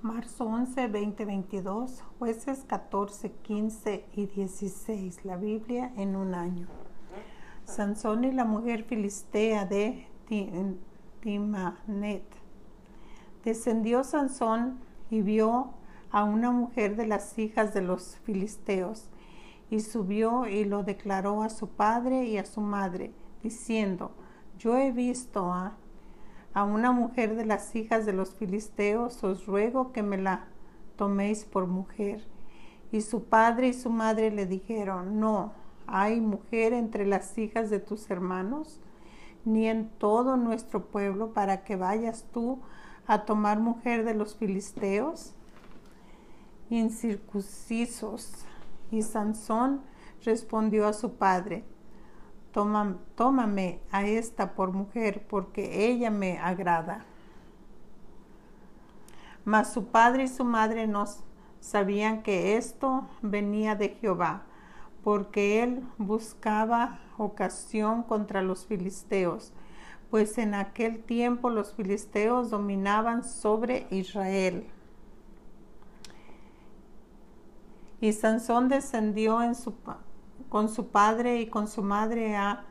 Marzo 11, 2022, jueces 14, 15 y 16, la Biblia en un año. Sansón y la mujer filistea de Timanet. Descendió Sansón y vio a una mujer de las hijas de los filisteos, y subió y lo declaró a su padre y a su madre, diciendo, yo he visto a a una mujer de las hijas de los filisteos, os ruego que me la toméis por mujer. Y su padre y su madre le dijeron, no, hay mujer entre las hijas de tus hermanos, ni en todo nuestro pueblo, para que vayas tú a tomar mujer de los filisteos incircuncisos. Y Sansón respondió a su padre, tómame a esta por mujer, porque ella me agrada. Mas su padre y su madre no sabían que esto venía de Jehová, porque él buscaba ocasión contra los filisteos, pues en aquel tiempo los filisteos dominaban sobre Israel. Y Sansón descendió en su con su padre y con su madre a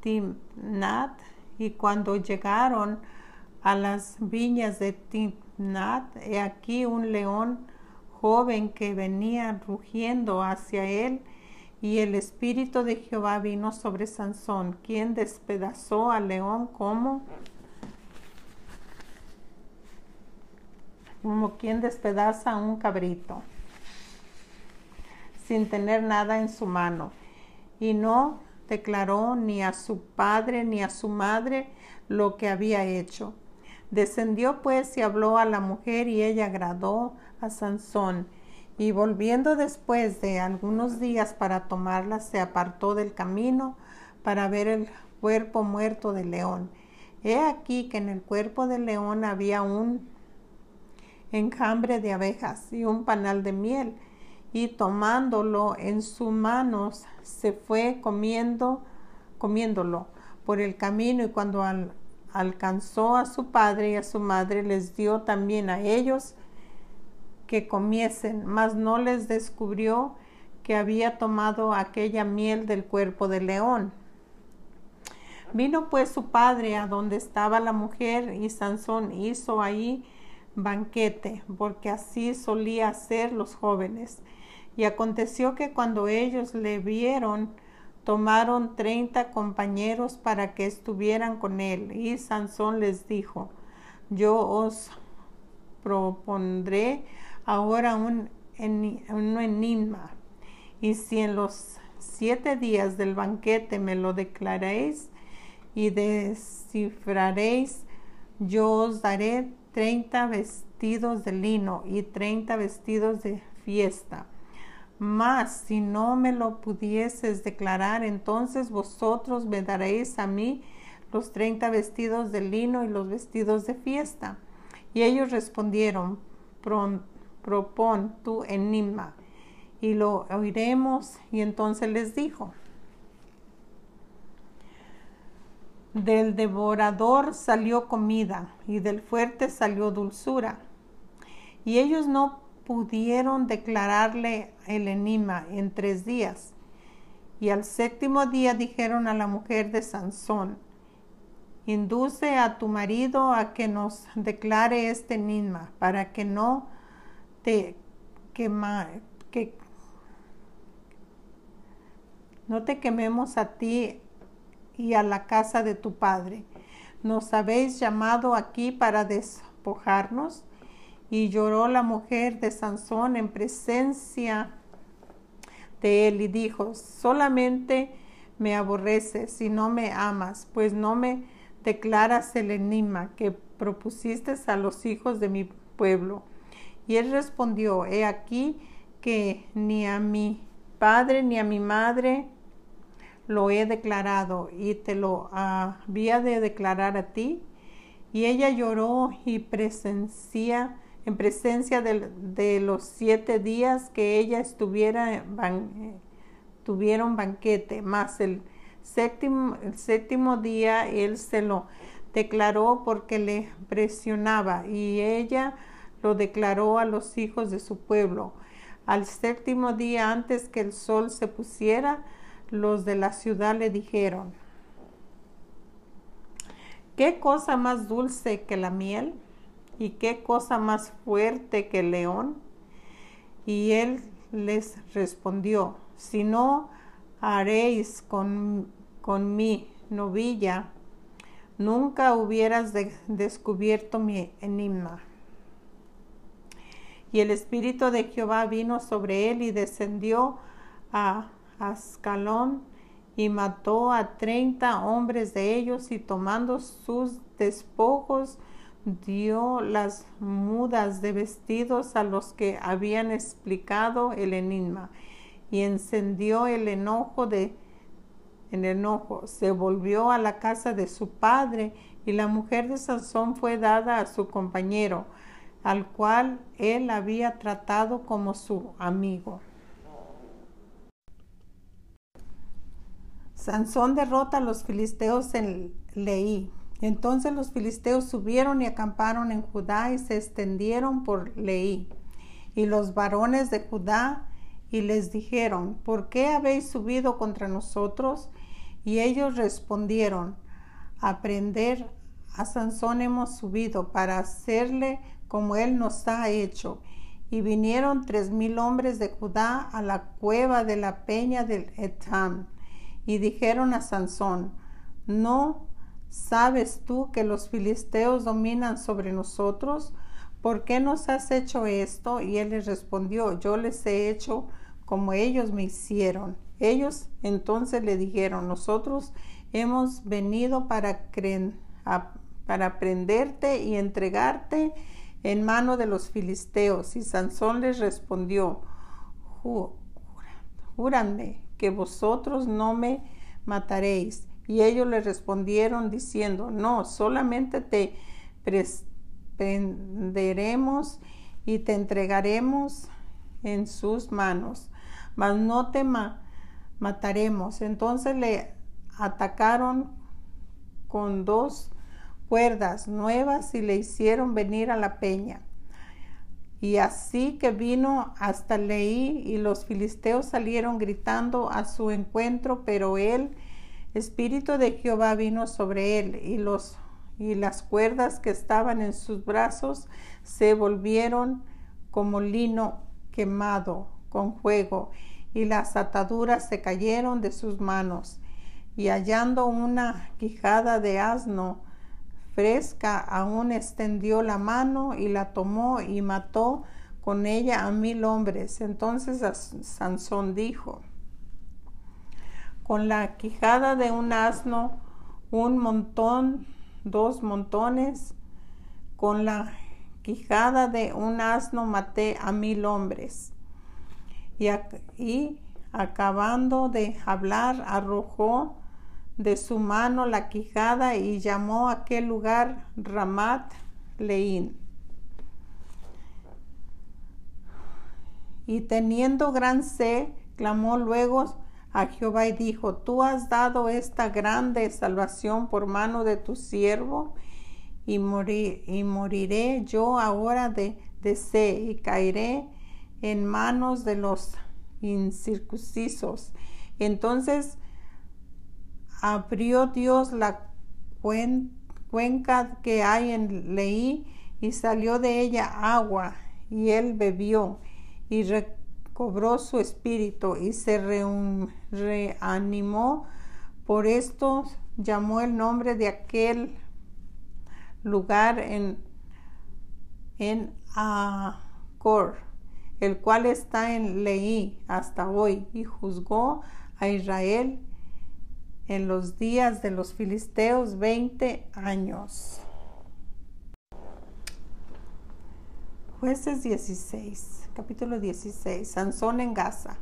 Timnat y cuando llegaron a las viñas de Timnat, he aquí un león joven que venía rugiendo hacia él y el espíritu de Jehová vino sobre Sansón, quien despedazó al león como como quien despedaza a un cabrito sin tener nada en su mano. Y no declaró ni a su padre ni a su madre lo que había hecho. Descendió pues y habló a la mujer y ella agradó a Sansón. Y volviendo después de algunos días para tomarla, se apartó del camino para ver el cuerpo muerto del león. He aquí que en el cuerpo del león había un enjambre de abejas y un panal de miel y tomándolo en sus manos se fue comiendo, comiéndolo por el camino y cuando alcanzó a su padre y a su madre les dio también a ellos que comiesen, mas no les descubrió que había tomado aquella miel del cuerpo del león. Vino pues su padre a donde estaba la mujer y Sansón hizo ahí banquete, porque así solía hacer los jóvenes. Y aconteció que cuando ellos le vieron, tomaron treinta compañeros para que estuvieran con él. Y Sansón les dijo, yo os propondré ahora un, un enigma. Y si en los siete días del banquete me lo declaréis y descifraréis, yo os daré treinta vestidos de lino y treinta vestidos de fiesta mas si no me lo pudieses declarar, entonces vosotros me daréis a mí los treinta vestidos de lino y los vestidos de fiesta. Y ellos respondieron, propon tu enigma y lo oiremos. Y entonces les dijo, del devorador salió comida y del fuerte salió dulzura. Y ellos no pudieron declararle el enigma en tres días. Y al séptimo día dijeron a la mujer de Sansón, induce a tu marido a que nos declare este enigma para que no te quema, que no te quememos a ti y a la casa de tu padre. Nos habéis llamado aquí para despojarnos y lloró la mujer de Sansón en presencia de él y dijo, solamente me aborreces y no me amas, pues no me declaras el enigma que propusiste a los hijos de mi pueblo. Y él respondió, he aquí que ni a mi padre ni a mi madre lo he declarado y te lo había de declarar a ti. Y ella lloró y presencia en presencia de, los siete días que ella estuviera, tuvieron banquete, más el séptimo, el séptimo día él se lo declaró porque le presionaba y ella lo declaró a los hijos de su pueblo. Al séptimo día antes que el sol se pusiera, los de la ciudad le dijeron, ¿qué cosa más dulce que la miel? ¿Y qué cosa más fuerte que el león? Y él les respondió, si no haréis con, con mi novilla, nunca hubieras descubierto mi enigma. Y el Espíritu de Jehová vino sobre él y descendió a Ascalón y mató a treinta hombres de ellos y tomando sus despojos dio las mudas de vestidos a los que habían explicado el enigma y encendió el enojo de el enojo se volvió a la casa de su padre y la mujer de Sansón fue dada a su compañero al cual él había tratado como su amigo. Sansón derrota a los filisteos en Leí. Entonces los filisteos subieron y acamparon en Judá y se extendieron por Leí. Y los varones de Judá y les dijeron, ¿por qué habéis subido contra nosotros? Y ellos respondieron, a prender a Sansón hemos subido para hacerle como él nos ha hecho. Y vinieron tres mil hombres de Judá a la cueva de la peña del Etam. Y dijeron a Sansón, ¿no sabes tú que los filisteos dominan sobre nosotros? ¿Por qué nos has hecho esto? Y él les respondió, yo les he hecho como ellos me hicieron. Ellos entonces le dijeron, nosotros hemos venido para, para prenderte y entregarte en mano de los filisteos. Y Sansón les respondió, júranme que vosotros no me mataréis. Y ellos le respondieron diciendo, no, solamente te prenderemos y te entregaremos en sus manos, mas no te mataremos. Entonces le atacaron con dos cuerdas nuevas y le hicieron venir a la peña. Y así que vino hasta Leí y los filisteos salieron gritando a su encuentro, pero el Espíritu de Jehová vino sobre él y los y las cuerdas que estaban en sus brazos se volvieron como lino quemado con fuego y las ataduras se cayeron de sus manos y hallando una quijada de asno fresca, aún extendió la mano y la tomó y mató con ella a mil hombres. Entonces Sansón dijo, con la quijada de un asno, un montón, dos montones, con la quijada de un asno maté a mil hombres. Y, acabando de hablar, arrojó de su mano la quijada y llamó a aquel lugar Ramat Leín. Y teniendo gran sed, clamó luego a Jehová y dijo, tú has dado esta grande salvación por mano de tu siervo, y, moriré yo ahora de, de sed, y caeré en manos de los incircuncisos. Entonces abrió Dios la cuenca que hay en Leí y salió de ella agua y él bebió y recobró su espíritu y se reanimó. Por esto llamó el nombre de aquel lugar en, en Acor, el cual está en Leí hasta hoy, y juzgó a Israel en los días de los filisteos veinte años. Jueces 16, capítulo 16, Sansón en Gaza.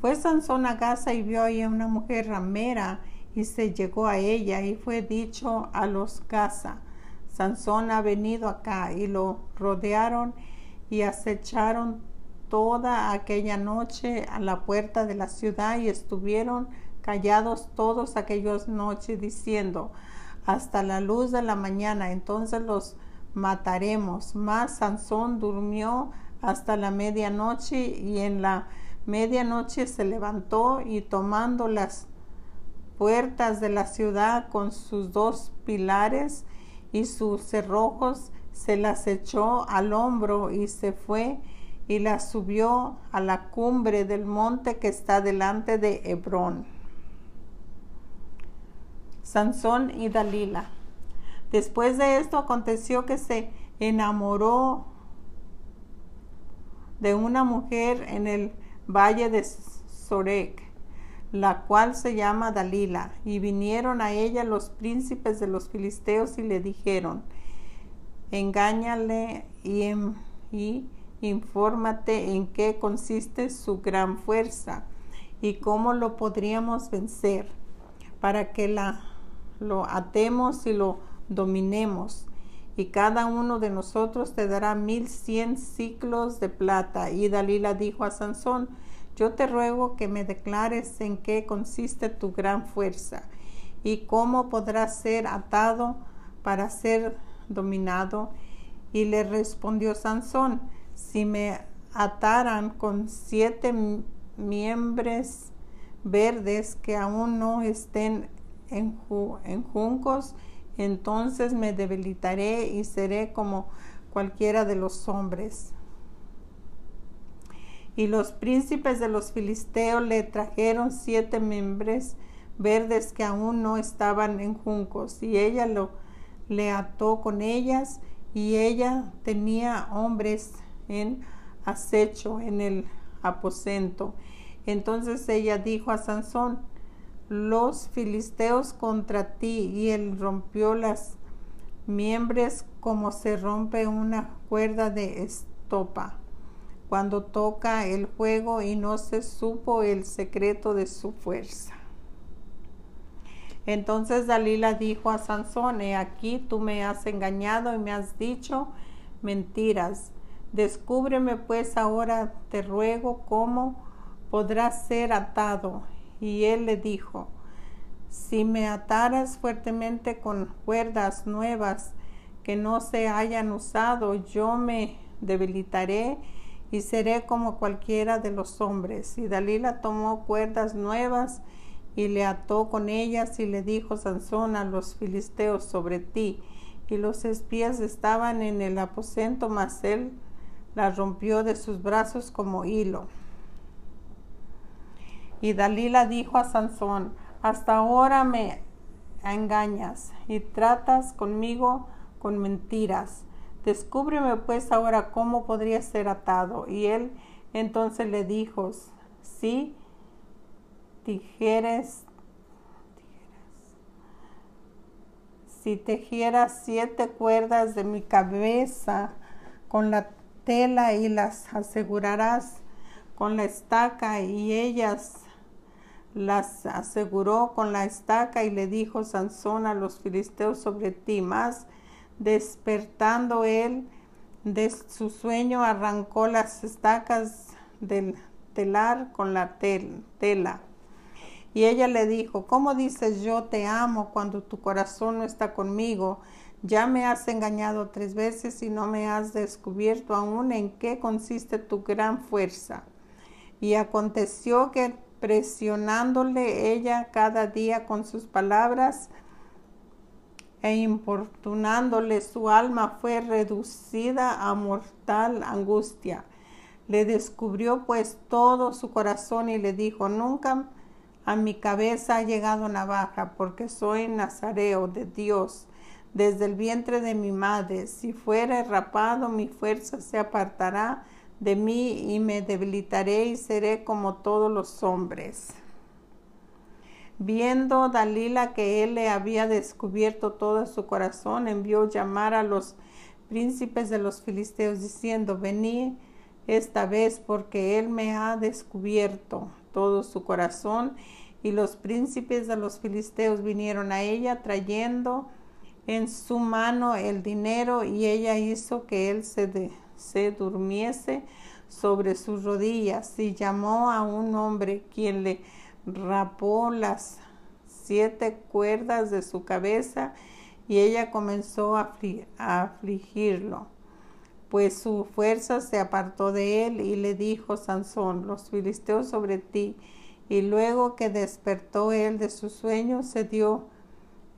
Fue Sansón a Gaza y vio ahí a una mujer ramera y se llegó a ella y fue dicho a los Gaza, Sansón ha venido acá y lo rodearon y acecharon toda aquella noche a la puerta de la ciudad y estuvieron callados todos aquellos noches, diciendo, hasta la luz de la mañana, entonces los mataremos. Mas Sansón durmió hasta la medianoche y en la medianoche se levantó y tomando las puertas de la ciudad con sus dos pilares y sus cerrojos, se las echó al hombro y se fue y las subió a la cumbre del monte que está delante de Hebrón. Sansón y Dalila. Después de esto aconteció que se enamoró de una mujer en el valle de Sorek, la cual se llama Dalila, y vinieron a ella los príncipes de los filisteos y le dijeron, engáñale y, y infórmate en qué consiste su gran fuerza y cómo lo podríamos vencer, para que la lo atemos y lo dominemos. Y cada uno de nosotros te dará mil cien ciclos de plata. Y Dalila dijo a Sansón, yo te ruego que me declares en qué consiste tu gran fuerza y cómo podrás ser atado para ser dominado. Y le respondió Sansón, si me ataran con siete miembros verdes que aún no estén en, juncos, entonces me debilitaré y seré como cualquiera de los hombres. Y los príncipes de los filisteos le trajeron siete membres verdes que aún no estaban en juncos, y ella lo le ató con ellas, y ella tenía hombres en acecho en el aposento. Entonces ella dijo a Sansón, los filisteos contra ti y él rompió las miembros como se rompe una cuerda de estopa cuando toca el fuego y no se supo el secreto de su fuerza. Entonces Dalila dijo a Sansón, he aquí tú me has engañado y me has dicho mentiras. Descúbreme pues ahora, te ruego, cómo podrás ser atado y él le dijo, si me ataras fuertemente con cuerdas nuevas que no se hayan usado, yo me debilitaré y seré como cualquiera de los hombres. Y Dalila tomó cuerdas nuevas y le ató con ellas y le dijo Sansón a los filisteos sobre ti. Y los espías estaban en el aposento, mas él la rompió de sus brazos como hilo. Y Dalila dijo a Sansón, hasta ahora me engañas y tratas conmigo con mentiras. Descúbreme pues ahora cómo podría ser atado. Y él entonces le dijo, si tijeres, si tejieras siete cuerdas de mi cabeza con la tela y las asegurarás con la estaca y ellas las aseguró con la estaca y le dijo Sansón a los filisteos sobre ti. Más despertando él de su sueño, arrancó las estacas del telar con la tela. Y ella le dijo, ¿cómo dices yo te amo cuando tu corazón no está conmigo? Ya me has engañado tres veces y no me has descubierto aún en qué consiste tu gran fuerza. Y aconteció que presionándole ella cada día con sus palabras e importunándole su alma fue reducida a mortal angustia. Le descubrió pues todo su corazón y le dijo, nunca a mi cabeza ha llegado navaja, porque soy nazareo de Dios desde el vientre de mi madre. Si fuera rapado, mi fuerza se apartará de mí y me debilitaré y seré como todos los hombres. Viendo Dalila que él le había descubierto todo su corazón, envió llamar a los príncipes de los filisteos diciendo, venid esta vez porque él me ha descubierto todo su corazón. Y los príncipes de los filisteos vinieron a ella trayendo en su mano el dinero y ella hizo que él se, se durmiese sobre sus rodillas y llamó a un hombre quien le rapó las siete cuerdas de su cabeza y ella comenzó a, afligirlo, pues su fuerza se apartó de él y le dijo Sansón, los filisteos sobre ti. Y luego que despertó él de su sueño, se dio,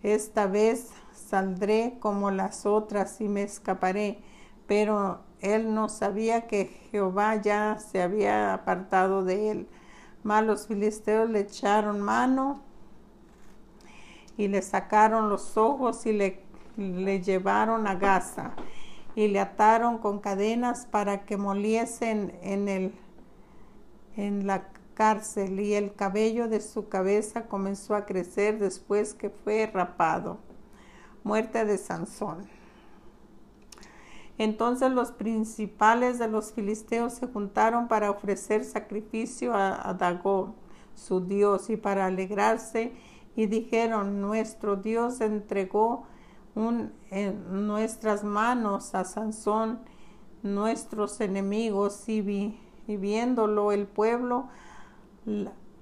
esta vez saldré como las otras y me escaparé. Pero él no sabía que Jehová ya se había apartado de él. Mas los filisteos le echaron mano y le sacaron los ojos y le, le llevaron a Gaza y le ataron con cadenas para que moliesen en, el, en la cárcel y el cabello de su cabeza comenzó a crecer después que fue rapado. Muerte de Sansón. Entonces los principales de los filisteos se juntaron para ofrecer sacrificio a, Dagón, su dios, y para alegrarse y dijeron, nuestro Dios entregó en nuestras manos a Sansón, nuestros enemigos, y, viéndolo el pueblo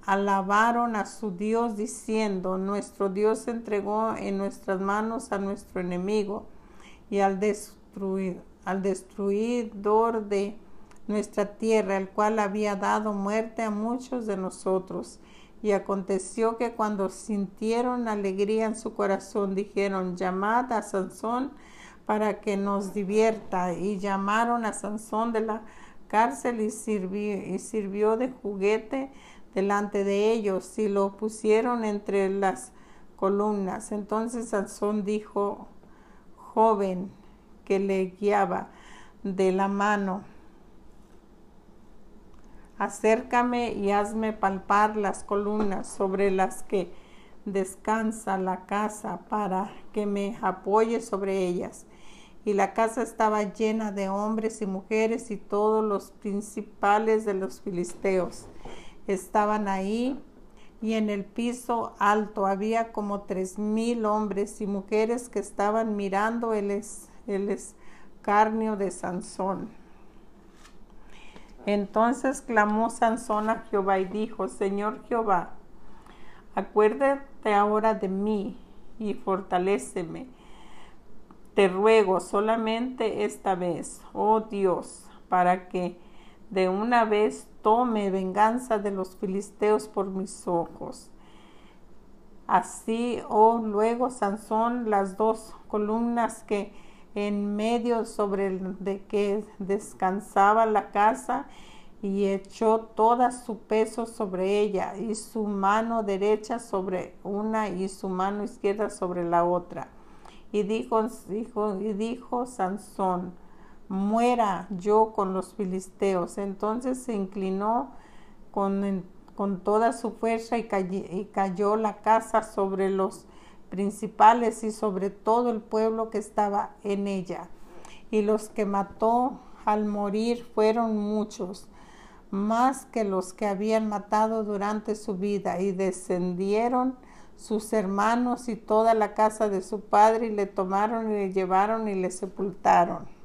alabaron a su Dios diciendo, nuestro Dios entregó en nuestras manos a nuestro enemigo y al destruir, al destruidor de nuestra tierra, el cual había dado muerte a muchos de nosotros. Y aconteció que cuando sintieron alegría en su corazón, dijeron, llamad a Sansón para que nos divierta. Y llamaron a Sansón de la cárcel y sirvió, y sirvió de juguete delante de ellos y lo pusieron entre las columnas. Entonces Sansón dijo, joven que le guiaba de la mano, acércame y hazme palpar las columnas sobre las que descansa la casa para que me apoye sobre ellas. Y la casa estaba llena de hombres y mujeres y todos los principales de los filisteos estaban ahí y en el piso alto había como tres mil hombres y mujeres que estaban mirando el, el escarnio de Sansón. Entonces clamó Sansón a Jehová y dijo, Señor Jehová, acuérdate ahora de mí y fortaléceme. Te ruego solamente esta vez, oh Dios, para que de una vez tome venganza de los filisteos por mis ojos. Así, oh luego Sansón, las dos columnas que en medio sobre el de que descansaba la casa y echó toda su peso sobre ella y su mano derecha sobre una y su mano izquierda sobre la otra. Y dijo, y dijo Sansón, muera yo con los filisteos. Entonces se inclinó con, con toda su fuerza y y cayó la casa sobre los principales y sobre todo el pueblo que estaba en ella. Y los que mató al morir fueron muchos, más que los que habían matado durante su vida, y descendieron sus hermanos y toda la casa de su padre, y le tomaron y le llevaron y le sepultaron.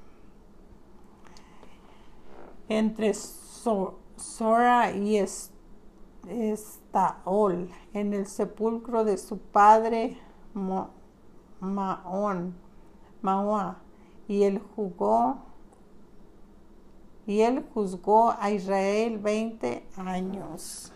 Entre Sora y Estaol, en el sepulcro de su padre Maón, y él jugó y él juzgó a Israel 20 años.